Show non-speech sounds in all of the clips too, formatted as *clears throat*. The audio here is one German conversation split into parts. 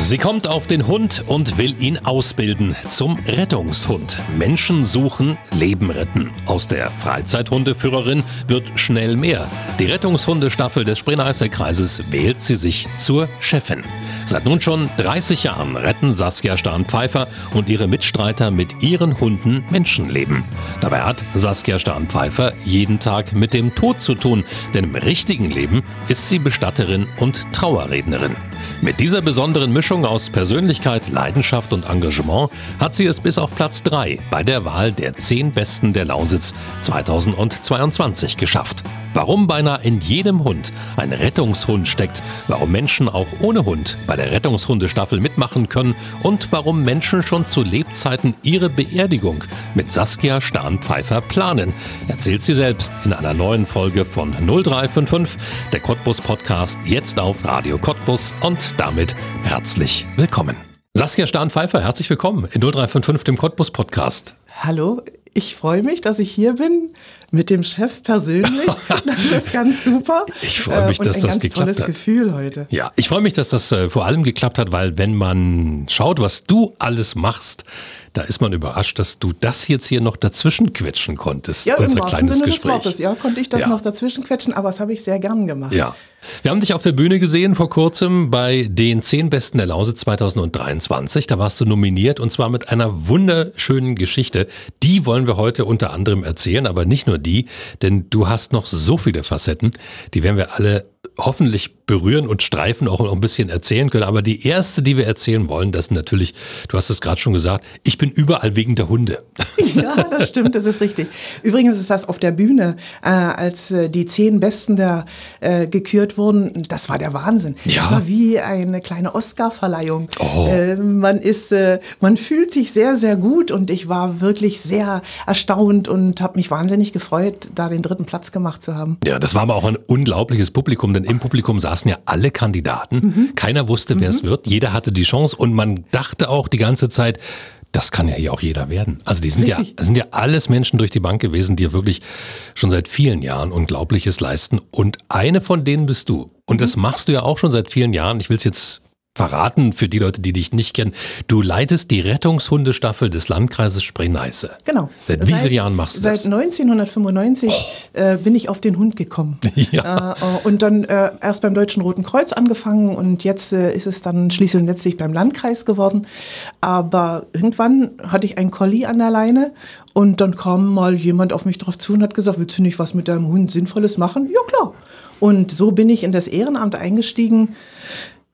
Sie kommt auf den Hund und will ihn ausbilden zum Rettungshund. Menschen suchen, Leben retten. Aus der Freizeithundeführerin wird schnell mehr. Die Rettungshundestaffel des Spreneißer Kreises wählt sie sich zur Chefin. Seit nun schon 30 Jahren retten Saskia Stahn-Pfeiffer und ihre Mitstreiter mit ihren Hunden Menschenleben. Dabei hat Saskia Stahn-Pfeiffer jeden Tag mit dem Tod zu tun, denn im richtigen Leben ist sie Bestatterin und Trauerrednerin. Mit dieser besonderen Mischung aus Persönlichkeit, Leidenschaft und Engagement hat sie es bis auf Platz 3 bei der Wahl der 10 Besten der Lausitz 2022 geschafft. Warum beinahe in jedem Hund ein Rettungshund steckt, warum Menschen auch ohne Hund bei der Rettungshundestaffel mitmachen können und warum Menschen schon zu Lebzeiten ihre Beerdigung mit Saskia Stahn-Pfeiffer planen, erzählt sie selbst in einer neuen Folge von 0355, der Cottbus Podcast, jetzt auf Radio Cottbus und damit herzlich willkommen. Saskia Stahn-Pfeiffer, herzlich willkommen in 0355, dem Cottbus Podcast. Hallo, ich freue mich, dass ich hier bin mit dem Chef persönlich. *laughs* Das ist ganz super. Ich freue mich, äh, dass ein das ganz geklappt tolles hat. Gefühl heute. Ja, ich freue mich, dass das äh, vor allem geklappt hat, weil wenn man schaut, was du alles machst, da ist man überrascht, dass du das jetzt hier noch dazwischen quetschen konntest. Ja, im unser wahrsten kleines Sinne Gespräch. des Wortes. Ja, konnte ich das Ja. noch dazwischen quetschen, aber das habe ich sehr gern gemacht. Ja. Wir haben dich auf der Bühne gesehen vor kurzem bei den 10 Besten der Lausitz 2023. Da warst du nominiert und zwar mit einer wunderschönen Geschichte. Die wollen wir heute unter anderem erzählen, aber nicht nur die, denn du hast noch so viele Facetten. Die werden wir alle hoffentlich berühren und streifen, auch noch ein bisschen erzählen können. Aber die erste, die wir erzählen wollen, das ist natürlich, du hast es gerade schon gesagt, ich bin überall wegen der Hunde. *laughs* Ja, das stimmt, das ist richtig. Übrigens ist das auf der Bühne, äh, als äh, die zehn Besten da äh, gekürt wurden, das war der Wahnsinn. Ja. Das war wie eine kleine Oscar-Verleihung. Oh. Äh, man ist, äh, man fühlt sich sehr, sehr gut und ich war wirklich sehr erstaunt und habe mich wahnsinnig gefreut, da den dritten Platz gemacht zu haben. Ja, das war aber auch ein unglaubliches Publikum, denn im Publikum saßen ja alle Kandidaten. Mhm. Keiner wusste, wer es wird. Jeder hatte die Chance und man dachte auch die ganze Zeit, das kann ja hier auch jeder werden. Also die sind ja, Richtig. das sind ja alles Menschen durch die Bank gewesen, die ja wirklich schon seit vielen Jahren Unglaubliches leisten. Und eine von denen bist du. Und das machst du ja auch schon seit vielen Jahren. Ich will es jetzt verraten für die Leute, die dich nicht kennen. Du leitest die Rettungshundestaffel des Landkreises Spree-Neiße. Genau. Seit wie vielen Jahren machst du seit das? Oh. 1995 äh, bin ich auf den Hund gekommen. *laughs* Ja. Äh, und dann äh, erst beim Deutschen Roten Kreuz angefangen und jetzt äh, ist es dann schließlich und letztlich beim Landkreis geworden. Aber irgendwann hatte ich einen Collie an der Leine und dann kam mal jemand auf mich drauf zu und hat gesagt, willst du nicht was mit deinem Hund Sinnvolles machen? Ja, klar. Und so bin ich in das Ehrenamt eingestiegen.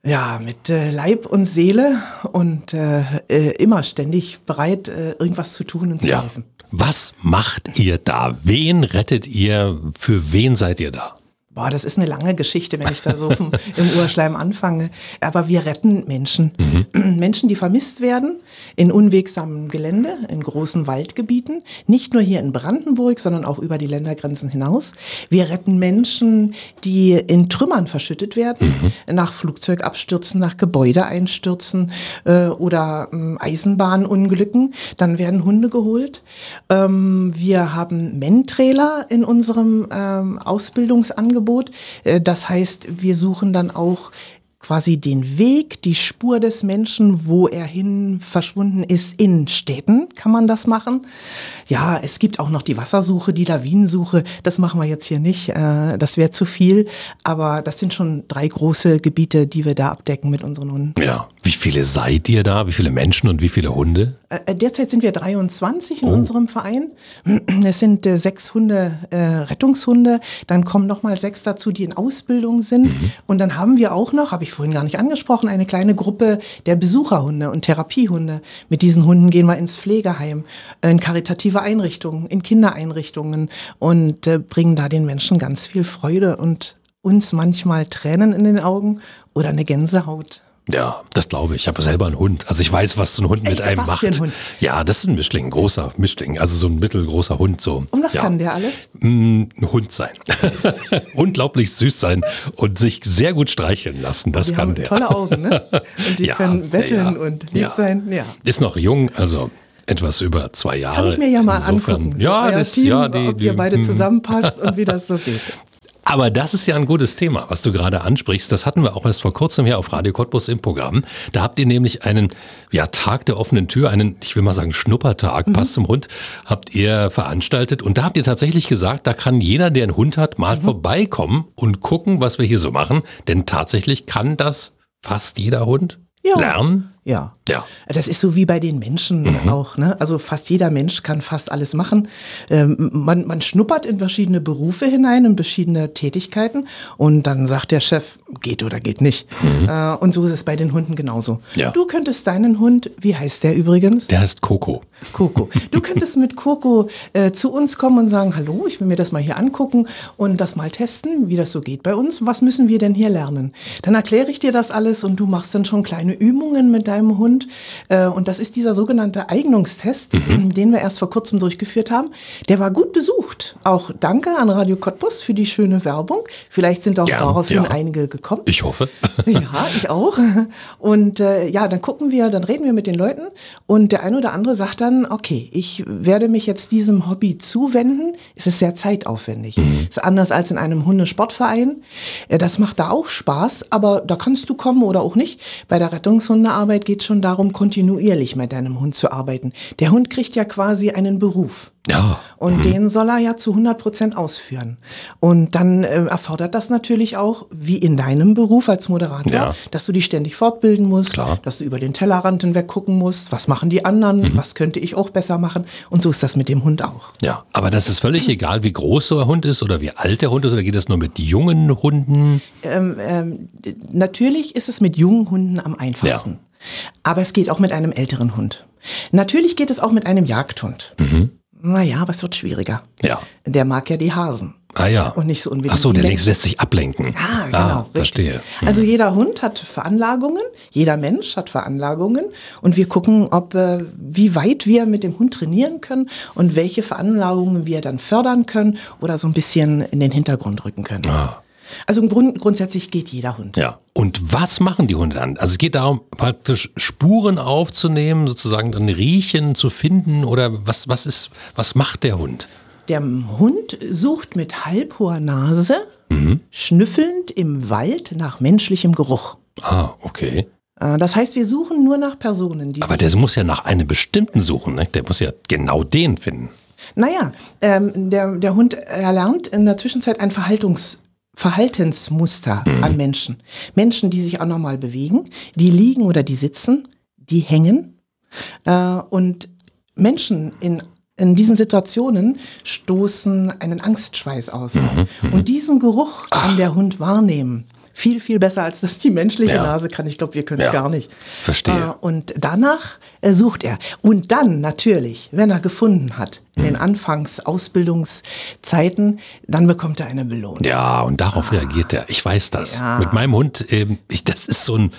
Ja, mit äh, Leib und Seele und äh, äh, immer ständig bereit, äh, irgendwas zu tun und zu Ja. helfen. Was macht ihr da? Wen rettet ihr? Für wen seid ihr da? Boah, das ist eine lange Geschichte, wenn ich da so *laughs* im im Urschleim anfange. Aber wir retten Menschen. *clears throat* Menschen, die vermisst werden in unwegsamem Gelände, in großen Waldgebieten. Nicht nur hier in Brandenburg, sondern auch über die Ländergrenzen hinaus. Wir retten Menschen, die in Trümmern verschüttet werden, nach Flugzeugabstürzen, nach Gebäudeeinstürzen äh, oder ähm, Eisenbahnunglücken. Dann werden Hunde geholt. Ähm, wir haben Mentrailer in unserem ähm, Ausbildungsangebot. Äh, das heißt, wir suchen dann auch quasi den Weg, die Spur des Menschen, wo er hin verschwunden ist. In Städten kann man das machen. Ja, es gibt auch noch die Wassersuche, die Lawinensuche. Das machen wir jetzt hier nicht. Äh, Das wäre zu viel. Aber das sind schon drei große Gebiete, die wir da abdecken mit unseren Hunden. Ja. Wie viele seid ihr da? Wie viele Menschen und wie viele Hunde? Äh, Derzeit sind wir 23 in Oh. unserem Verein. *clears throat* Es sind äh, sechs Hunde, äh, Rettungshunde. Dann kommen noch mal sechs dazu, die in Ausbildung sind. Mhm. Und dann haben wir auch noch, habe ich vorhin gar nicht angesprochen, eine kleine Gruppe der Besucherhunde und Therapiehunde. Mit diesen Hunden gehen wir ins Pflegeheim, in karitative Einrichtungen, in Kindereinrichtungen und äh, bringen da den Menschen ganz viel Freude und uns manchmal Tränen in den Augen oder eine Gänsehaut. Ja, das glaube ich. Ich habe selber einen Hund. Also ich weiß, was so ein Hund mit Echt? einem Was macht. für ein Hund? Ja, das ist ein Mischling, ein großer Mischling. Also so ein mittelgroßer Hund. So. Und was ja. kann der alles? Mm, Ein Hund sein. *laughs* Unglaublich süß sein und sich sehr gut streicheln lassen. Das Die kann haben der. tolle Augen, ne? *laughs* Und die Ja, können betteln ja, und lieb sein. Ja. Ist noch jung, also etwas über zwei Jahre. Kann ich mir ja mal Insofern, angucken. so Ja, das, Team, ja, die, ob die, ihr beide mm. zusammenpasst und wie das so *laughs* geht. Aber das ist ja ein gutes Thema, was du gerade ansprichst. Das hatten wir auch erst vor kurzem hier auf Radio Cottbus im Programm. Da habt ihr nämlich einen ja, Tag der offenen Tür, einen, ich will mal sagen, Schnuppertag, passt zum Hund, habt ihr veranstaltet. Und da habt ihr tatsächlich gesagt, da kann jeder, der einen Hund hat, mal vorbeikommen und gucken, was wir hier so machen. Denn tatsächlich kann das fast jeder Hund Ja. lernen. Ja. Ja. Das ist so wie bei den Menschen Mhm. auch. Ne? Also fast jeder Mensch kann fast alles machen. Ähm, man, man schnuppert in verschiedene Berufe hinein, in verschiedene Tätigkeiten und dann sagt der Chef, geht oder geht nicht. Äh, und so ist es bei den Hunden genauso. Mhm. Ja. Du könntest deinen Hund, wie heißt der übrigens? Der heißt Coco. Coco. Du könntest mit Coco äh, zu uns kommen und sagen, hallo, ich will mir das mal hier angucken und das mal testen, wie das so geht bei uns. Was müssen wir denn hier lernen? Dann erkläre ich dir das alles und du machst dann schon kleine Übungen mit deinem Hund. Äh, und das ist dieser sogenannte Eignungstest, den wir erst vor kurzem durchgeführt haben. Der war gut besucht. Auch danke an Radio Cottbus für die schöne Werbung. Vielleicht sind auch Gern, daraufhin ja. einige gekommen. Ich hoffe. *laughs* Ja, ich auch. Und äh, ja, dann gucken wir, dann reden wir mit den Leuten und der eine oder andere sagt dann, okay, ich werde mich jetzt diesem Hobby zuwenden. Es ist sehr zeitaufwendig. Ist anders als in einem Hundesportverein. Äh, Das macht da auch Spaß, aber da kannst du kommen oder auch nicht. Bei der Rettungshundearbeit geht schon darum, kontinuierlich mit deinem Hund zu arbeiten. Der Hund kriegt ja quasi einen Beruf. Ja. Und den soll er ja zu 100 Prozent ausführen. Und dann äh, erfordert das natürlich auch, wie in deinem Beruf als Moderator, Ja. dass du dich ständig fortbilden musst, Klar. dass du über den Tellerrand hinweg gucken musst, was machen die anderen, was könnte ich auch besser machen. Und so ist das mit dem Hund auch. Ja, aber das ist völlig egal, wie groß so ein Hund ist oder wie alt der Hund ist, oder geht das nur mit jungen Hunden? Ähm, ähm, natürlich ist es mit jungen Hunden am einfachsten. Aber es geht auch mit einem älteren Hund. Natürlich geht es auch mit einem Jagdhund. Naja, aber es wird schwieriger. Ja. Der mag ja die Hasen. Ah ja. Und nicht so unbedingt Ach so, der lässt sich ablenken. Ah, genau. Ah, verstehe. Also jeder Hund hat Veranlagungen, jeder Mensch hat Veranlagungen und wir gucken, ob äh, wie weit wir mit dem Hund trainieren können und welche Veranlagungen wir dann fördern können oder so ein bisschen in den Hintergrund rücken können. Ah. Also im Grund, grundsätzlich geht jeder Hund. Ja. Und was machen die Hunde dann? Also es geht darum, praktisch Spuren aufzunehmen, sozusagen dann riechen, zu finden oder was, was ist, was macht der Hund? Der Hund sucht mit halbhoher Nase schnüffelnd im Wald nach menschlichem Geruch. Ah, okay. Äh, Das heißt, wir suchen nur nach Personen, die Aber der muss ja nach einem bestimmten suchen, ne? Der muss ja genau den finden. Naja, ähm, der, der Hund erlernt in der Zwischenzeit ein Verhaltungs, Verhaltensmuster an Menschen. Menschen, die sich auch nochmal bewegen, die liegen oder die sitzen, die hängen. Äh, und Menschen in, in diesen Situationen stoßen einen Angstschweiß aus. Und diesen Geruch kann der Hund wahrnehmen. Viel, viel besser als das die menschliche Ja. Nase kann. Ich glaube, wir können es Ja. gar nicht. Verstehe. Äh, und danach äh, sucht er. Und dann natürlich, wenn er gefunden hat, in den Anfangs-Ausbildungszeiten, dann bekommt er eine Belohnung. Ja, und darauf reagiert er. Ich weiß das. Ja. Mit meinem Hund, ähm, ich, das ist so ein,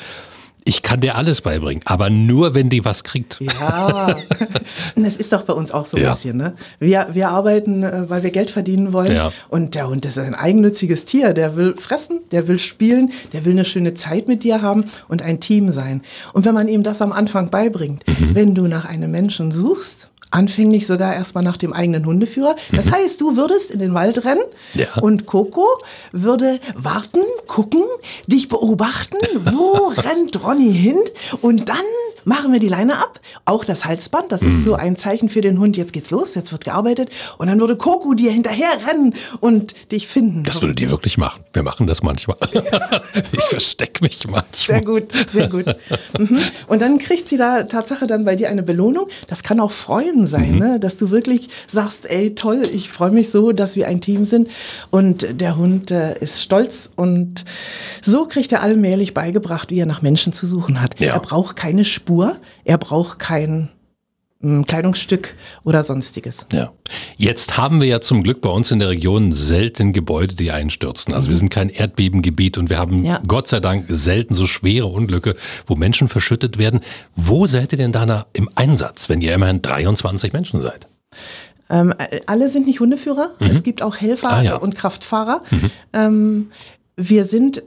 ich kann dir alles beibringen, aber nur, wenn die was kriegt. Ja, *laughs* das ist doch bei uns auch so ein Ja. bisschen. Ne? Wir, wir arbeiten, äh, weil wir Geld verdienen wollen. Ja. Und der Hund ist ein eigennütziges Tier. Der will fressen, der will spielen, der will eine schöne Zeit mit dir haben und ein Team sein. Und wenn man ihm das am Anfang beibringt, Mhm. wenn du nach einem Menschen suchst, anfänglich sogar erstmal nach dem eigenen Hundeführer. Das heißt, du würdest in den Wald rennen Mhm. Ja. und Coco würde warten, gucken, dich beobachten, wo *laughs* rennt Ronny hin und dann machen wir die Leine ab, auch das Halsband, das Mhm. ist so ein Zeichen für den Hund, jetzt geht's los, jetzt wird gearbeitet und dann würde Coco dir hinterher rennen und dich finden. Das würde die wirklich machen. Wir machen das manchmal. *laughs* ich verstecke mich Sehr manchmal. gut, sehr gut. Mhm. Und dann kriegt sie da Tatsache dann bei dir eine Belohnung. Das kann auch Freuen sein, Mhm. ne? dass du wirklich sagst, ey toll, ich freue mich so, dass wir ein Team sind. Und der Hund äh, ist stolz und so kriegt er allmählich beigebracht, wie er nach Menschen zu suchen hat. Ja. Er braucht keine Spur, er braucht kein ein Kleidungsstück oder sonstiges. Ja. Jetzt haben wir ja zum Glück bei uns in der Region selten Gebäude, die einstürzen. Also wir sind kein Erdbebengebiet und wir haben Ja. Gott sei Dank selten so schwere Unglücke, wo Menschen verschüttet werden. Wo seid ihr denn da im Einsatz, wenn ihr immerhin 23 Menschen seid? Ähm, alle sind nicht Hundeführer. Es gibt auch Helfer Mhm. Ah, ja. und Kraftfahrer. Ähm, wir sind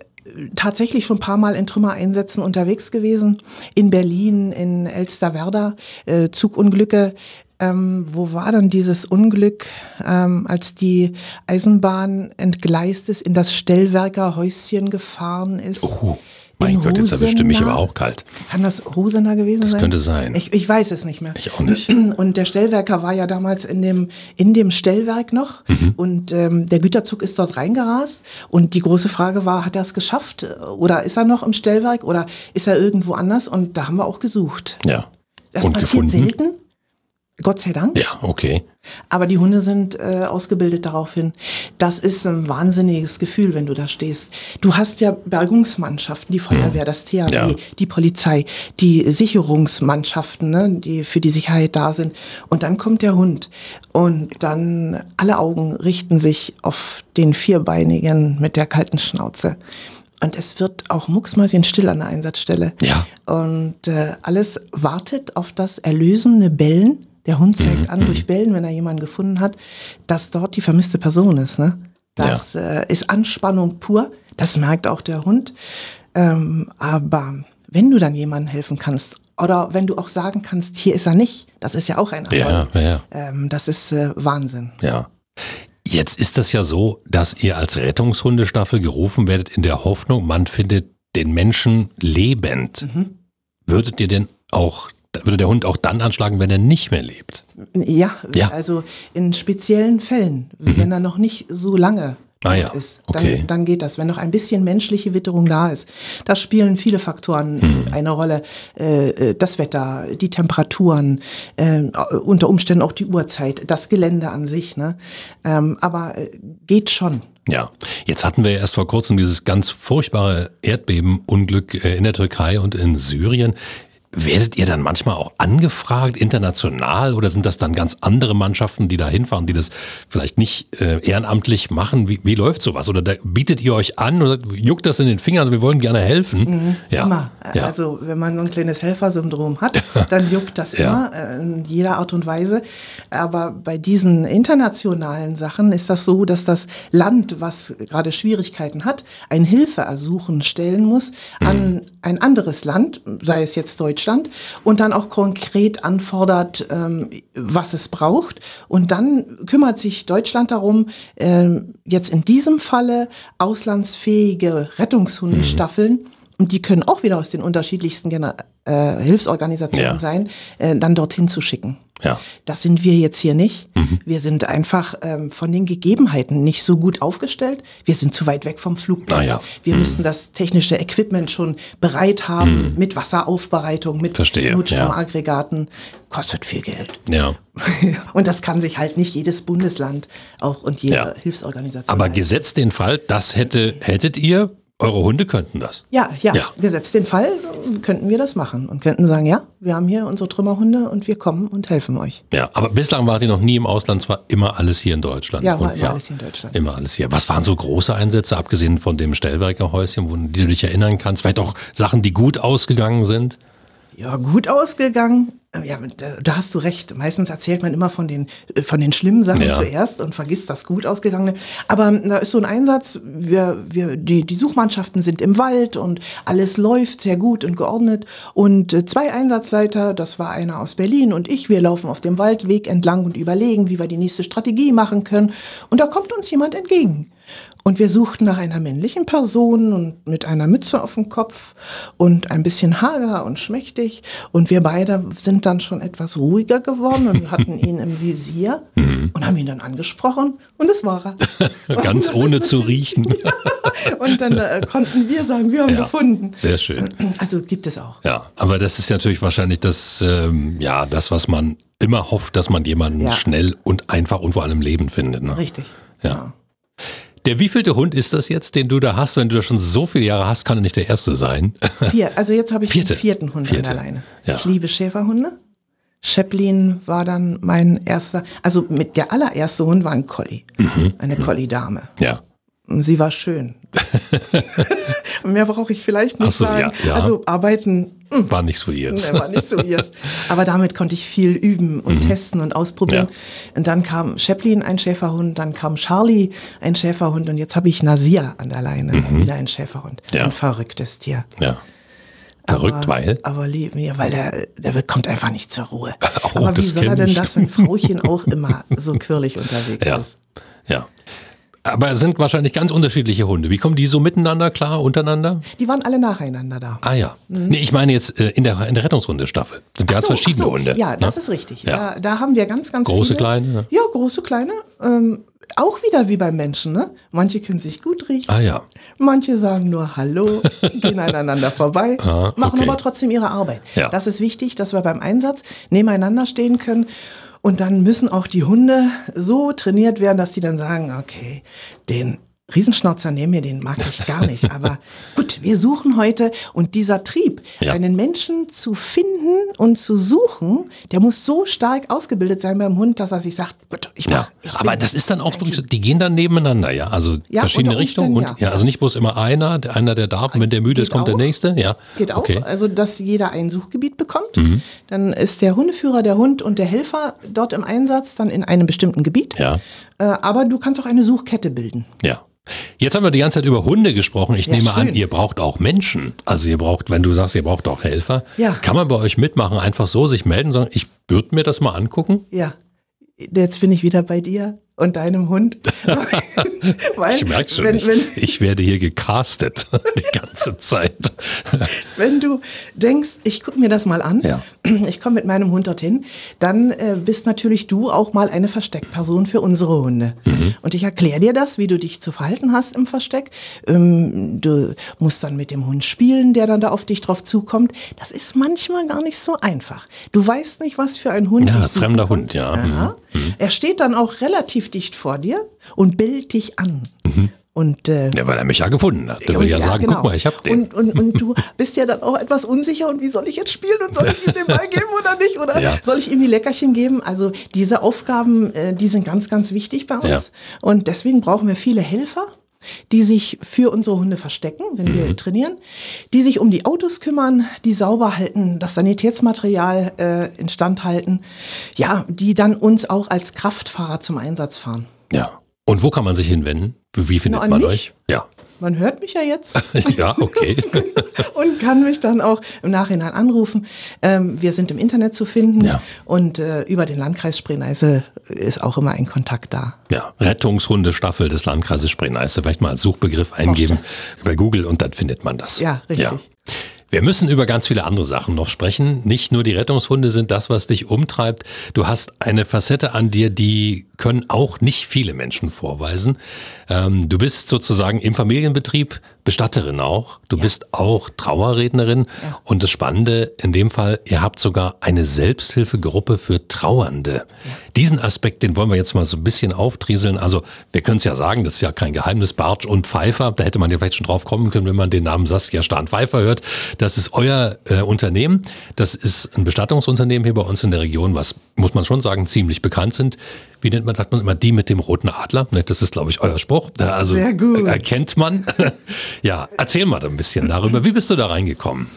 tatsächlich schon ein paar Mal in Trümmereinsätzen unterwegs gewesen. In Berlin, in Elsterwerda, äh, Zugunglücke. Ähm, wo war dann dieses Unglück, ähm, als die Eisenbahn entgleist ist, in das Stellwerkerhäuschen gefahren ist? Oh, mein In Gott, jetzt erwischte mich Husenaar? aber auch kalt. Kann das Husener gewesen sein? könnte sein. Ich, ich weiß es nicht mehr. Ich auch nicht. *clears throat* Und der Stellwerker war ja damals in dem, in dem Stellwerk noch Mhm. und ähm, der Güterzug ist dort reingerast und die große Frage war, hat er es geschafft oder ist er noch im Stellwerk oder ist er irgendwo anders und da haben wir auch gesucht. Ja. Das Und passiert gefunden? selten, Gott sei Dank. Ja, okay. Aber die Hunde sind äh, ausgebildet daraufhin. Das ist ein wahnsinniges Gefühl, wenn du da stehst. Du hast ja Bergungsmannschaften, die Feuerwehr, das THW, Ja. die Polizei, die Sicherungsmannschaften, ne, die für die Sicherheit da sind. Und dann kommt der Hund. Und dann alle Augen richten sich auf den Vierbeinigen mit der kalten Schnauze. Und es wird auch mucksmäuschenstill an der Einsatzstelle. Ja. Und äh, alles wartet auf das erlösende Bellen. Der Hund zeigt Mhm, an durch Bellen, wenn er jemanden gefunden hat, dass dort die vermisste Person ist. Ne? Das äh, ist Anspannung pur. Das merkt auch der Hund. Ähm, aber wenn du dann jemandem helfen kannst oder wenn du auch sagen kannst, hier ist er nicht, das ist ja auch ein Ja, Erfolg. ja, ja. Ähm, das ist äh, Wahnsinn. Ja. Jetzt ist das ja so, dass ihr als Rettungshundestaffel gerufen werdet in der Hoffnung, man findet den Menschen lebend. Mhm. Würdet ihr denn auch, würde der Hund auch dann anschlagen, wenn er nicht mehr lebt? Ja, Ja. Mhm. also in speziellen Fällen, wenn er noch nicht so lange Ah ja, ist, dann, okay. dann geht das. Wenn noch ein bisschen menschliche Witterung da ist, da spielen viele Faktoren Mhm. eine Rolle. Äh, äh, das Wetter, die Temperaturen, äh, unter Umständen auch die Uhrzeit, das Gelände an sich. Ne? Ähm, aber geht schon. Ja, jetzt hatten wir erst vor kurzem dieses ganz furchtbare Erdbebenunglück in der Türkei und in Syrien. Werdet ihr dann manchmal auch angefragt international oder sind das dann ganz andere Mannschaften, die da hinfahren, die das vielleicht nicht äh, ehrenamtlich machen? Wie, wie läuft sowas? Oder da bietet ihr euch an oder juckt das in den Fingern? Also wir wollen gerne helfen. Ja. Mhm. Immer. Ja. Also wenn man so ein kleines Helfersyndrom hat, *laughs* dann juckt das Ja. immer äh, in jeder Art und Weise. Aber bei diesen internationalen Sachen ist das so, dass das Land, was gerade Schwierigkeiten hat, ein Hilfeersuchen stellen muss an ein anderes Land, sei es jetzt Deutschland, und dann auch konkret anfordert, ähm, was es braucht. Und dann kümmert sich Deutschland darum, ähm, jetzt in diesem Falle auslandsfähige Rettungshundestaffeln und die können auch wieder aus den unterschiedlichsten äh, Hilfsorganisationen Ja. sein, äh, dann dorthin zu schicken. Ja. Das sind wir jetzt hier nicht. Wir sind einfach ähm, von den Gegebenheiten nicht so gut aufgestellt. Wir sind zu weit weg vom Flugplatz. Ah ja. Wir müssen das technische Equipment schon bereit haben mit Wasseraufbereitung, mit Verstehe, Notstromaggregaten. Kostet viel Geld. Ja. *laughs* und das kann sich halt nicht jedes Bundesland auch und jede Ja. Hilfsorganisation. Aber leisten. gesetzt den Fall, das hätte, hättet ihr, eure Hunde könnten das. Ja, ja, Ja. gesetzt den Fall, könnten wir das machen und könnten sagen, ja, wir haben hier unsere Trümmerhunde und wir kommen und helfen euch. Ja, aber bislang wart ihr noch nie im Ausland, es war immer alles hier in Deutschland. Ja, war immer alles hier in Deutschland. Immer alles hier. Was waren so große Einsätze, abgesehen von dem Stellwerker Häuschen, wo du dich erinnern kannst? Vielleicht auch Sachen, die gut ausgegangen sind? Ja, gut ausgegangen. Ja, da, hast du recht. Meistens erzählt man immer von den, äh, von den schlimmen Sachen Ja. zuerst und vergisst das gut ausgegangene. Aber ähm, da ist so ein Einsatz, wir, wir, die, die Suchmannschaften sind im Wald und alles läuft sehr gut und geordnet. Und äh, zwei Einsatzleiter, das war einer aus Berlin und ich, wir laufen auf dem Waldweg entlang und überlegen, wie wir die nächste Strategie machen können. Und da kommt uns jemand entgegen. Und wir suchten nach einer männlichen Person und mit einer Mütze auf dem Kopf und ein bisschen hager und schmächtig. Und wir beide sind dann schon etwas ruhiger geworden und *laughs* hatten ihn im Visier und haben ihn dann angesprochen und das war er. *laughs* Ganz ohne zu riechen. *laughs* Und dann äh, konnten wir sagen, wir haben Ja. gefunden. Sehr schön. Also gibt es auch. Ja, aber das ist natürlich wahrscheinlich das, ähm, ja, das, was man immer hofft, dass man jemanden Ja. schnell und einfach und vor allem Leben findet. Ne? Richtig. Ja. Genau. Der wievielte Hund ist das jetzt, den du da hast? Wenn du da schon so viele Jahre hast, kann er nicht der erste sein. *laughs* Vier. Also jetzt habe ich Vierte. den vierten Hund Vierte. an der Leine. Ja. Ich liebe Schäferhunde. Chaplin war dann mein erster, also mit der allererste Hund war ein Collie, Mhm. eine Collie-Dame. Ja. Sie war schön. *laughs* *laughs* Mehr brauche ich vielleicht nicht so, sagen. ja, ja. Also arbeiten War nicht so ihrs. Ne, war nicht so ihrs. Aber damit konnte ich viel üben und testen und ausprobieren. Ja. Und dann kam Chaplin, ein Schäferhund, dann kam Charlie, ein Schäferhund und jetzt habe ich Nasir an der Leine, wieder ein Schäferhund. Ja. Ein verrücktes Tier. Ja. Verrückt, aber, weil? Aber lieb mir, weil der, der wird, kommt einfach nicht zur Ruhe. *laughs* Oh, aber wie soll er denn das, wenn Frauchen auch immer so quirlig *laughs* unterwegs Ja. ist? Ja. Aber es sind wahrscheinlich ganz unterschiedliche Hunde. Wie kommen die so miteinander klar, untereinander? Die waren alle nacheinander da. Ah ja. Nee, ich meine jetzt äh, in der, in der Rettungshundestaffel. Ganz Ach so, verschiedene so. Hunde. Ja, das ne? ist richtig. Ja. Da, da haben wir ganz, ganz Große, viele. kleine? Ja, große, kleine. Ähm, auch wieder wie beim Menschen. Ne? Manche können sich gut riechen. Ah ja. Manche sagen nur Hallo, *laughs* gehen aneinander vorbei, Ah, machen okay. aber trotzdem ihre Arbeit. Ja. Das ist wichtig, dass wir beim Einsatz nebeneinander stehen können. Und dann müssen auch die Hunde so trainiert werden, dass sie dann sagen, okay, den Riesenschnauzer neben mir, den mag ich gar nicht. Aber *laughs* gut, wir suchen heute und dieser Trieb, Ja. einen Menschen zu finden und zu suchen, der muss so stark ausgebildet sein beim Hund, dass er sich sagt, gut, ich Ja, mach. ich aber das ist dann auch wirklich, die gehen dann nebeneinander, ja. Also Ja, verschiedene Richtungen und ja. ja. also nicht bloß immer einer, der- einer der darf und wenn der müde ist, Geht kommt der auch. nächste. Ja. Geht auch, Okay. also dass jeder ein Suchgebiet bekommt. Mhm. Dann ist der Hundeführer, der Hund und der Helfer dort im Einsatz, dann in einem bestimmten Gebiet. Ja. Äh, aber du kannst auch eine Suchkette bilden. Ja. Jetzt haben wir die ganze Zeit über Hunde gesprochen. Ich Ja, nehme an, schön. ihr braucht auch Menschen. Also ihr braucht, wenn du sagst, ihr braucht auch Helfer. Ja. Kann man bei euch mitmachen, einfach so sich melden und sagen, ich würde mir das mal angucken? Ja, jetzt bin ich wieder bei dir und deinem Hund. *laughs* Weil, Ich merke schon, wenn, ich, wenn, ich werde hier gecastet *laughs* die ganze Zeit. *laughs* wenn du denkst, ich gucke mir das mal an, Ja. ich komme mit meinem Hund dorthin, dann äh, bist natürlich du auch mal eine Versteckperson für unsere Hunde. Mhm. Und ich erkläre dir das, wie du dich zu verhalten hast im Versteck. Ähm, du musst dann mit dem Hund spielen, der dann da auf dich drauf zukommt. Das ist manchmal gar nicht so einfach. Du weißt nicht, was für ein Hund Ja, fremder kommt. Hund, ja. Mhm. Er steht dann auch relativ dicht vor dir und bellt dich an. Und äh, Ja, weil er mich ja gefunden hat. Der will ja, sagen, guck mal, ich hab den. Und, und, und du bist ja dann auch etwas unsicher und wie soll ich jetzt spielen und soll ich ihm den Ball *laughs* geben oder nicht? Oder Ja. soll ich ihm die Leckerchen geben? Also diese Aufgaben, äh, die sind ganz, ganz wichtig bei uns. Ja. Und deswegen brauchen wir viele Helfer die sich für unsere Hunde verstecken, wenn Mhm. wir trainieren, die sich um die Autos kümmern, die sauber halten, das Sanitätsmaterial äh, instand halten, ja, die dann uns auch als Kraftfahrer zum Einsatz fahren. ja. Und wo kann man sich hinwenden? Wie findet Na, an man mich. euch? Ja. Man hört mich ja jetzt. *laughs* Ja, okay. *laughs* und kann mich dann auch im Nachhinein anrufen. Ähm, wir sind im Internet zu finden Ja. und äh, über den Landkreis Spree-Neiße ist auch immer ein Kontakt da. Ja, Rettungshundestaffel des Landkreises Spree-Neiße. Vielleicht mal als Suchbegriff eingeben bei Google und dann findet man das. Ja, richtig. Wir müssen über ganz viele andere Sachen noch sprechen. Nicht nur die Rettungshunde sind das, was dich umtreibt. Du hast eine Facette an dir, die können auch nicht viele Menschen vorweisen. Ähm, du bist sozusagen im Familienbetrieb Bestatterin auch. Du bist auch Trauerrednerin. Ja. Und das Spannende in dem Fall, ihr habt sogar eine Selbsthilfegruppe für Trauernde. Diesen Aspekt, den wollen wir jetzt mal so ein bisschen auftrieseln. Also wir können es ja sagen, das ist ja kein Geheimnis, Bartsch und Pfeiffer. Da hätte man ja vielleicht schon drauf kommen können, wenn man den Namen Saskia Stahn-Pfeiffer hört. Das ist euer äh, Unternehmen. Das ist ein Bestattungsunternehmen hier bei uns in der Region, was, muss man schon sagen, ziemlich bekannt sind. Wie nennt man, hat man immer die mit dem roten Adler? Ne, Das ist, glaube ich, euer Spruch. Also Sehr gut. erkennt man. *laughs* ja, erzähl mal ein bisschen darüber. Wie bist du da reingekommen?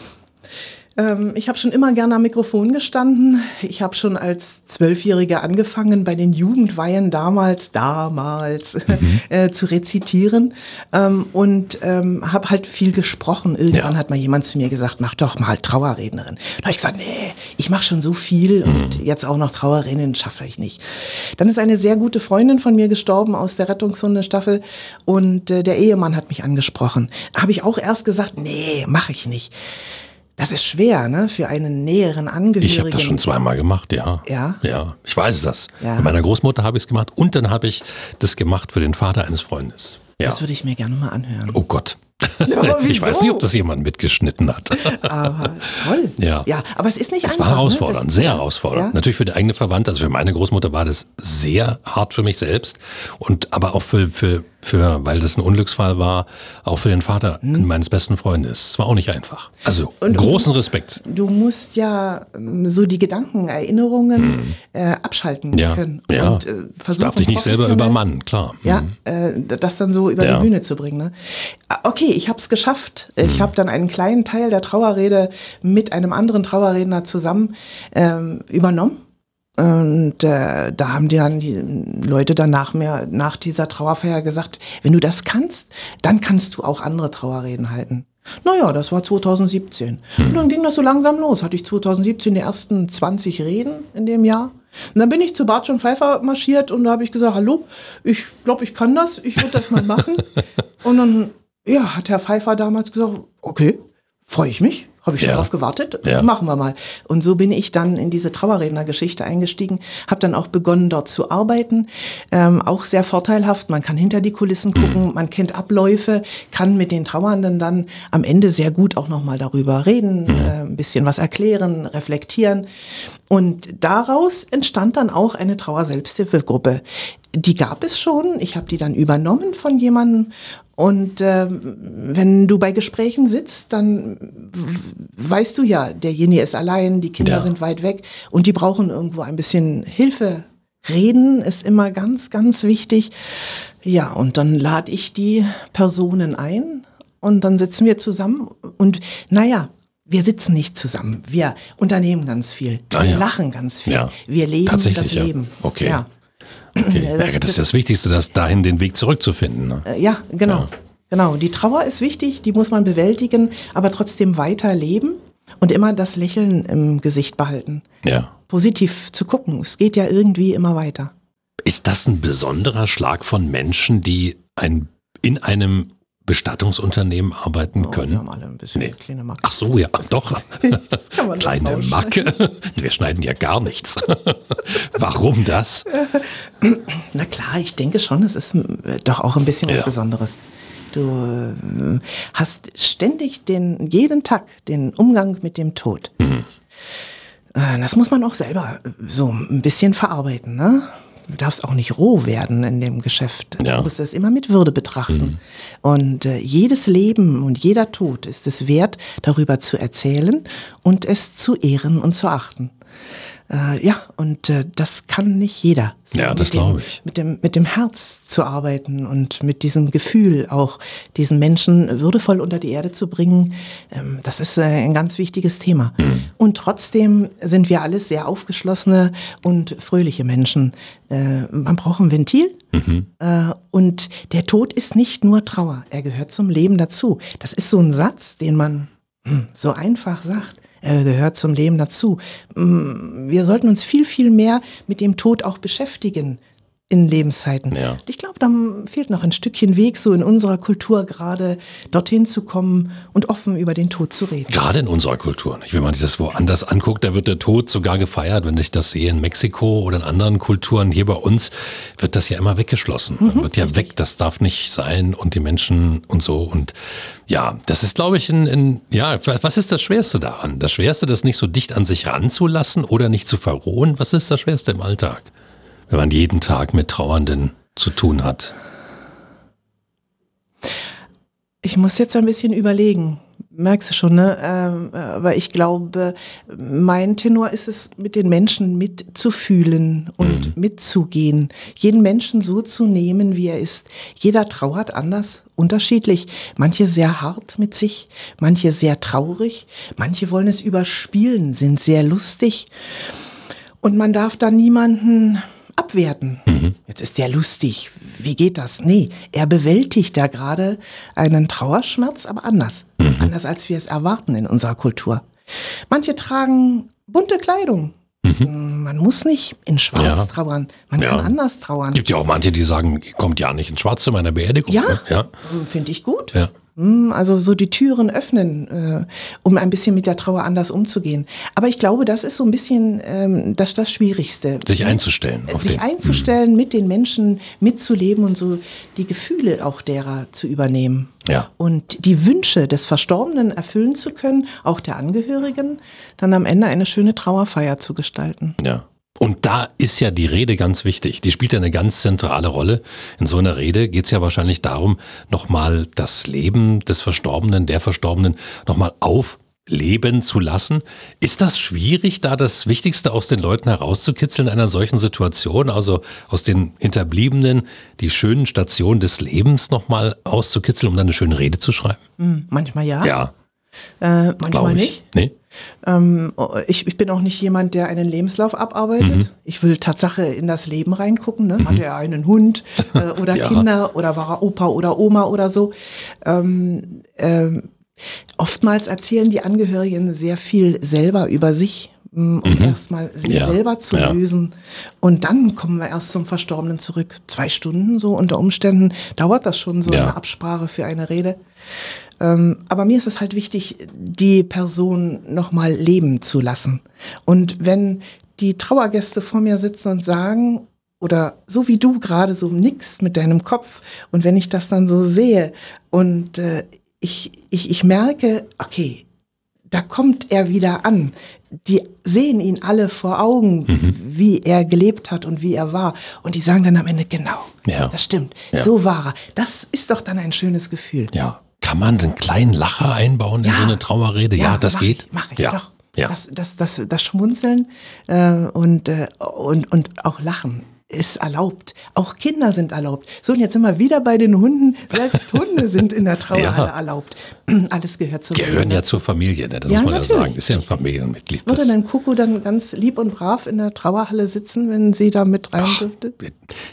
Ähm, ich habe schon immer gerne am Mikrofon gestanden. Ich habe schon als Zwölfjährige angefangen, bei den Jugendweihen damals, damals *laughs* äh, zu rezitieren ähm, und ähm, habe halt viel gesprochen. Irgendwann Ja. hat mal jemand zu mir gesagt, mach doch mal Trauerrednerin. Da habe ich gesagt, nee, ich mache schon so viel und jetzt auch noch Trauerrednerin schaffe ich nicht. Dann ist eine sehr gute Freundin von mir gestorben aus der Rettungshundestaffel und äh, der Ehemann hat mich angesprochen. Habe ich auch erst gesagt, nee, mache ich nicht. Das ist schwer, ne, für einen näheren Angehörigen. Ich habe das schon zweimal gemacht, ja. Ja? Ja, ich weiß das. Ja. Bei meiner Großmutter habe ich es gemacht und dann habe ich das gemacht für den Vater eines Freundes. Ja. Das würde ich mir gerne mal anhören. Oh Gott. *laughs* Ich weiß nicht, ob das jemand mitgeschnitten hat. Aber toll. Ja. ja, aber es ist nicht Es einfach. war herausfordernd, ne? Sehr herausfordernd. Ja. Natürlich für die eigene Verwandte, also für meine Großmutter war das sehr hart für mich selbst und aber auch für, für, für weil das ein Unglücksfall war, auch für den Vater Hm. meines besten Freundes. Es war auch nicht einfach. Also großen Respekt. Du musst ja ähm, so die Gedanken, Erinnerungen äh, abschalten Hm. Ja, können. ja. Und, äh, versuchen, darf dich nicht selber übermannen, klar. Ja, Mhm. äh, das dann so über die Bühne zu bringen. Ne? Ah, Okay, ich habe es geschafft. Ich Mhm. habe dann einen kleinen Teil der Trauerrede mit einem anderen Trauerredner zusammen ähm, übernommen. Und äh, da haben die dann die Leute dann nach mir, nach dieser Trauerfeier gesagt, wenn du das kannst, dann kannst du auch andere Trauerreden halten. Naja, das war 2017. Und dann ging das so langsam los. Hatte ich 2017 die ersten 20 Reden in dem Jahr. Und dann bin ich zu Bart John Pfeiffer marschiert und da habe ich gesagt, hallo, ich glaube, ich kann das, ich würde das mal machen. *laughs* und dann, ja, hat Herr Pfeiffer damals gesagt, okay, freue ich mich, habe ich schon Ja. drauf gewartet, Ja. machen wir mal. Und so bin ich dann in diese Trauerrednergeschichte eingestiegen, habe dann auch begonnen, dort zu arbeiten. Ähm, auch sehr vorteilhaft, man kann hinter die Kulissen gucken, man kennt Abläufe, kann mit den Trauernden dann am Ende sehr gut auch nochmal darüber reden, äh, ein bisschen was erklären, reflektieren. Und daraus entstand dann auch eine Trauer-Selbsthilfegruppe. Die gab es schon, ich habe die dann übernommen von jemandem und ähm, wenn du bei Gesprächen sitzt, dann weißt du ja, derjenige ist allein, die Kinder Ja. sind weit weg und die brauchen irgendwo ein bisschen Hilfe. Reden ist immer ganz, ganz wichtig. Ja, und dann lade ich die Personen ein und dann sitzen wir zusammen und naja, wir sitzen nicht zusammen. Wir unternehmen ganz viel. Ah, wir ja. lachen ganz viel. Ja. Wir leben das. Leben. Okay. Ja. Okay. Das, das- ist das Wichtigste, dass dahin den Weg zurückzufinden. Ne? Ja, genau. Ja. Genau. Die Trauer ist wichtig, die muss man bewältigen, aber trotzdem weiterleben und immer das Lächeln im Gesicht behalten. Ja. Positiv zu gucken. Es geht ja irgendwie immer weiter. Ist das ein besonderer Schlag von Menschen, die ein, in einem Bestattungsunternehmen arbeiten Oh, wir können? haben alle ein bisschen Nee. kleine Macke. Ach so, ja, doch. *laughs* Das kann man Kleine. Macke. *laughs* Wir schneiden ja gar nichts. *laughs* Warum das? Na klar, ich denke schon, es ist äh, doch auch ein bisschen was Ja. Besonderes. Du äh, hast ständig den, jeden Tag den Umgang mit dem Tod. Mhm. Äh, Das muss man auch selber so ein bisschen verarbeiten, ne? Du darfst auch nicht roh werden in dem Geschäft. Ja. Mhm. Du musst das immer mit Würde betrachten. Und äh, jedes Leben und jeder Tod ist es wert, darüber zu erzählen und es zu ehren und zu achten. Äh, ja, und äh, das kann nicht jeder. So Ja, das glaube ich. Mit dem, mit dem Herz zu arbeiten und mit diesem Gefühl auch diesen Menschen würdevoll unter die Erde zu bringen, ähm, das ist äh, ein ganz wichtiges Thema. Mhm. Und trotzdem sind wir alles sehr aufgeschlossene und fröhliche Menschen. Äh, man braucht ein Ventil. Mhm. Äh, und der Tod ist nicht nur Trauer, er gehört zum Leben dazu. Das ist so ein Satz, den man hm, so einfach sagt. Er gehört zum Leben dazu. Mm, Wir sollten uns viel, viel mehr mit dem Tod auch beschäftigen in Lebenszeiten. Ja. Ich glaube, da fehlt noch ein Stückchen Weg, so in unserer Kultur gerade dorthin zu kommen und offen über den Tod zu reden. Gerade in unserer Kultur. Nicht? Wenn man sich das woanders anguckt, da wird der Tod sogar gefeiert. Wenn ich das sehe in Mexiko oder in anderen Kulturen, hier bei uns, wird das ja immer weggeschlossen. Man wird ja weg, das darf nicht sein und die Menschen und so. Und ja, das ist, glaube ich, ein, ein, ja, was ist das Schwerste daran? Das Schwerste, das nicht so dicht an sich ranzulassen oder nicht zu verrohen? Was ist das Schwerste im Alltag? Wenn man jeden Tag mit Trauernden zu tun hat. Ich muss jetzt ein bisschen überlegen. Merkst du schon, ne? Ähm, aber ich glaube, mein Tenor ist es, mit den Menschen mitzufühlen und mitzugehen. Jeden Menschen so zu nehmen, wie er ist. Jeder trauert anders, unterschiedlich. Manche sehr hart mit sich, manche sehr traurig, manche wollen es überspielen, sind sehr lustig. Und man darf da niemanden abwerten. Jetzt ist der lustig. Wie geht das? Nee, er bewältigt da gerade einen Trauerschmerz, aber anders. Anders als wir es erwarten in unserer Kultur. Manche tragen bunte Kleidung. Man muss nicht in Schwarz Ja. trauern. Man Ja. kann anders trauern. Gibt ja auch manche, die sagen, kommt ja nicht ins Schwarz zu meiner Beerdigung. Ja, ne? ja. finde ich gut. Ja. Hm, Also so die Türen öffnen, äh, um ein bisschen mit der Trauer anders umzugehen. Aber ich glaube, das ist so ein bisschen ähm, das, das Schwierigste. Sich einzustellen auf sich den. einzustellen, mit den Menschen mitzuleben und so die Gefühle auch derer zu übernehmen. Ja. Und die Wünsche des Verstorbenen erfüllen zu können, auch der Angehörigen, dann am Ende eine schöne Trauerfeier zu gestalten. Ja. Und da ist ja die Rede ganz wichtig. Die spielt ja eine ganz zentrale Rolle. In so einer Rede geht es ja wahrscheinlich darum, nochmal das Leben des Verstorbenen, der Verstorbenen nochmal aufleben zu lassen. Ist das schwierig, da das Wichtigste aus den Leuten herauszukitzeln in einer solchen Situation? Also aus den Hinterbliebenen die schönen Stationen des Lebens nochmal auszukitzeln, um dann eine schöne Rede zu schreiben? Hm, manchmal ja, Ja, äh, manchmal ich. nicht. Nee? Ähm, ich, ich bin auch nicht jemand, der einen Lebenslauf abarbeitet. Mhm. Ich will Tatsache in das Leben reingucken. Ne? Hatte er einen Hund *laughs* äh, oder Ja. Kinder oder war er Opa oder Oma oder so. Ähm, ähm, oftmals erzählen die Angehörigen sehr viel selber über sich, mm, um erstmal sich Mhm. Ja. selber zu Ja. lösen. Und dann kommen wir erst zum Verstorbenen zurück. Zwei Stunden so unter Umständen dauert das schon so Ja. eine Absprache für eine Rede. Ähm, aber mir ist es halt wichtig, die Person nochmal leben zu lassen. Und wenn die Trauergäste vor mir sitzen und sagen, oder so wie du gerade so nix mit deinem Kopf, und wenn ich das dann so sehe und äh, ich, ich, ich merke, okay, da kommt er wieder an. Die sehen ihn alle vor Augen, Mhm. wie er gelebt hat und wie er war. Und die sagen dann am Ende, genau, Ja. das stimmt, Ja. so war er. Das ist doch dann ein schönes Gefühl. Ja. Kann man einen kleinen Lacher einbauen in Ja. so eine Trauerrede? Ja, das mach geht. Ich, mach ich, ja. doch. Ja. Das, das, das, das Schmunzeln äh, und, äh, und, und auch Lachen ist erlaubt. Auch Kinder sind erlaubt. So, und jetzt sind wir wieder bei den Hunden. Selbst Hunde sind in der Trauerhalle *laughs* Ja. erlaubt. *clears throat* Alles gehört zum Gehören Leben ja zur Familie, ne? das Ja, muss man ja natürlich. sagen. Ist ja ein Familienmitglied. Würde Das, dann Kuckuck dann ganz lieb und brav in der Trauerhalle sitzen, wenn sie da mit rein dürfte?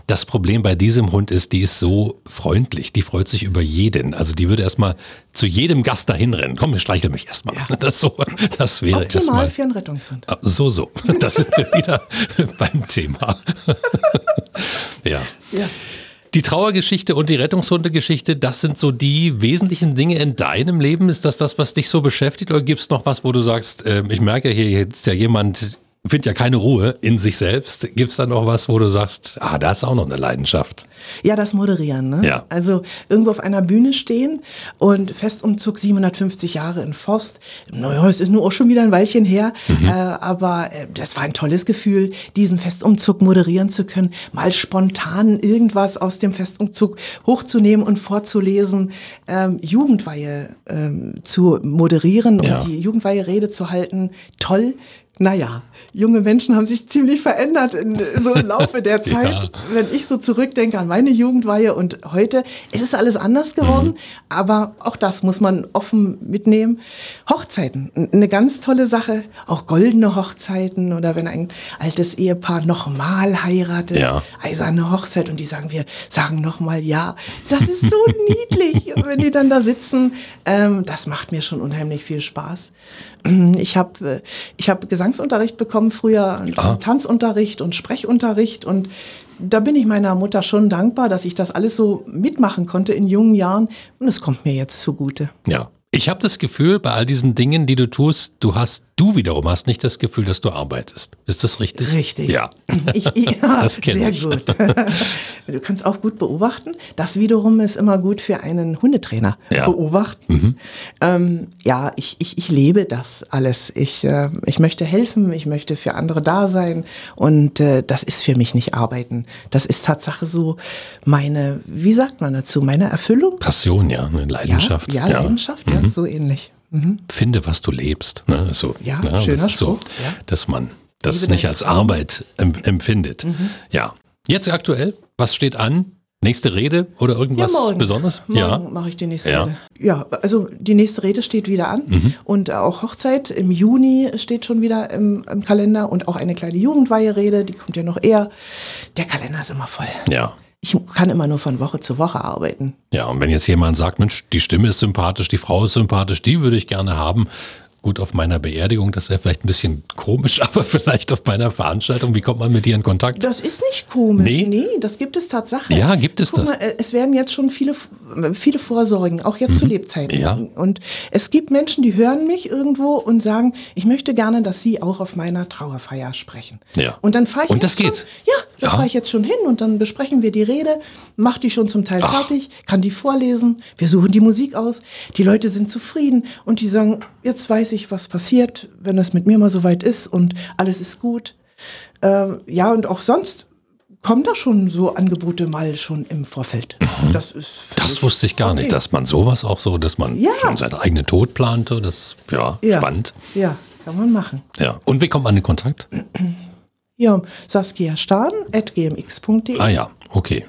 das Problem bei diesem Hund ist, die ist so freundlich. Die freut sich über jeden. Also die würde erstmal zu jedem Gast dahin rennen. Komm, streichel mich erstmal. Ja. *laughs* Das, so, das wäre Optimal erstmal. für einen Rettungshund. Ah, So, so. *laughs* Da sind wir wieder beim Thema. Ja. Ja. Die Trauergeschichte und die Rettungshundegeschichte, das sind so die wesentlichen Dinge in deinem Leben. Ist das das, was dich so beschäftigt? Oder gibt es noch was, wo du sagst, ähm, ich merke hier jetzt ja jemand, findet ja keine Ruhe in sich selbst. Gibt es da noch was, wo du sagst, ah, da ist auch noch eine Leidenschaft? Ja, das Moderieren. Ne? Ja. Also irgendwo auf einer Bühne stehen und Festumzug 750 Jahre in Forst. Naja, es ist nur auch schon wieder ein Weilchen her, äh, aber äh, das war ein tolles Gefühl, diesen Festumzug moderieren zu können, mal spontan irgendwas aus dem Festumzug hochzunehmen und vorzulesen, ähm, Jugendweihe ähm, zu moderieren Ja. und die Jugendweihe-Rede zu halten. Toll. Naja, junge Menschen haben sich ziemlich verändert in so im Laufe der *laughs* Zeit Ja. wenn ich so zurückdenke an meine Jugendweihe und heute, es ist alles anders geworden, aber auch das muss man offen mitnehmen. Hochzeiten, eine ganz tolle Sache, auch goldene Hochzeiten oder wenn ein altes Ehepaar nochmal heiratet, Ja. eiserne Hochzeit und die sagen, wir sagen nochmal ja. Das ist so *laughs* niedlich, wenn die dann da sitzen. Ähm, das macht mir schon unheimlich viel Spaß. Ich habe ich hab Gesangsunterricht bekommen früher, und Ah. Tanzunterricht und Sprechunterricht und da bin ich meiner Mutter schon dankbar, dass ich das alles so mitmachen konnte in jungen Jahren und es kommt mir jetzt zugute. Ja. Ich habe das Gefühl, bei all diesen Dingen, die du tust, du hast, du wiederum hast nicht das Gefühl, dass du arbeitest. Ist das richtig? Richtig. Ja. *laughs* Ich, ja, *laughs* Das kenn sehr ich. gut. *laughs* Du kannst auch gut beobachten. Das wiederum ist immer gut für einen Hundetrainer. Ja. Beobachten. Ähm, ja, ich, ich, ich lebe das alles. Ich, äh, ich möchte helfen, ich möchte für andere da sein und äh, das ist für mich nicht arbeiten. Das ist Tatsache so meine, wie sagt man dazu, meine Erfüllung? Passion, ja, eine Leidenschaft. Ja, ja, Leidenschaft, ja, so ähnlich. Mhm. Finde, was du lebst. Ne? So, Ja, ne? schöner das ist so, ja. dass man das Liebe nicht als. Arbeit em empfindet. Mhm. Ja. Jetzt aktuell, was steht an? Nächste Rede oder irgendwas ja, morgen. Besonderes? Morgen Ja. mache ich die nächste Ja. Rede. Ja, also die nächste Rede steht wieder an und auch Hochzeit im Juni steht schon wieder im, im Kalender und auch eine kleine Jugendweiherede, die kommt ja noch eher. Der Kalender ist immer voll. Ja. Ich kann immer nur von Woche zu Woche arbeiten. Ja, und wenn jetzt jemand sagt, Mensch, die Stimme ist sympathisch, die Frau ist sympathisch, die würde ich gerne haben, Gut, auf meiner Beerdigung, das wäre vielleicht ein bisschen komisch, *laughs* aber vielleicht auf meiner Veranstaltung. Wie kommt man mit dir in Kontakt? Das ist nicht komisch. Nee? Nee, das gibt es tatsächlich. Ja, gibt es Guck das? Mal, äh, es werden jetzt schon viele, viele Vorsorgen, auch jetzt zu Lebzeiten. Mhm. Ja. Und es gibt Menschen, die hören mich irgendwo und sagen, ich möchte gerne, dass Sie auch auf meiner Trauerfeier sprechen. Ja. Und dann fahre ich Und das jetzt geht? Schon, ja, da Ja. fahre ich jetzt schon hin und dann besprechen wir die Rede, mach die schon zum Teil fertig, kann die vorlesen, wir suchen die Musik aus, die Leute sind zufrieden und die sagen, jetzt weiß ich, was passiert, wenn es mit mir mal soweit ist und alles ist gut. Ähm, ja, und auch sonst kommen da schon so Angebote mal schon im Vorfeld. Das ist Mhm. Das wusste ich gar nicht, okay. dass man sowas auch so, dass man Ja. schon seinen eigenen Tod plante. Das ja, ja. spannend. Ja, kann man machen. Ja. Und wie kommt man in Kontakt? Ja, Saskia Stahn at gmx.de Ah ja, okay.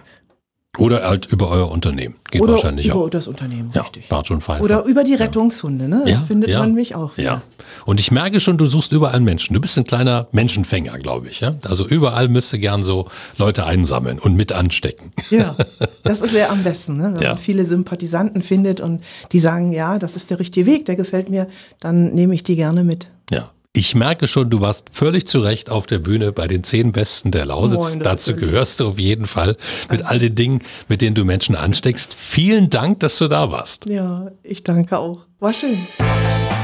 Oder halt über euer Unternehmen. Geht oder wahrscheinlich über auch. das Unternehmen, Ja, richtig. Bartsch und Pfeiffer. Oder über die Rettungshunde, ne? Da ja, findet ja, man mich auch. Ja. Und ich merke schon, du suchst überall Menschen. Du bist ein kleiner Menschenfänger, glaube ich. Ja? Also überall müsste gern so Leute einsammeln und mit anstecken. Ja, *laughs* das wäre am besten, ne? wenn Ja. man viele Sympathisanten findet und die sagen, ja, das ist der richtige Weg, der gefällt mir, dann nehme ich die gerne mit. Ja. Ich merke schon, du warst völlig zu Recht auf der Bühne bei den zehn Besten der Lausitz. Moin, Dazu gehörst du auf jeden Fall mit all den Dingen, mit denen du Menschen ansteckst. Vielen Dank, dass du da warst. Ja, ich danke auch. War schön.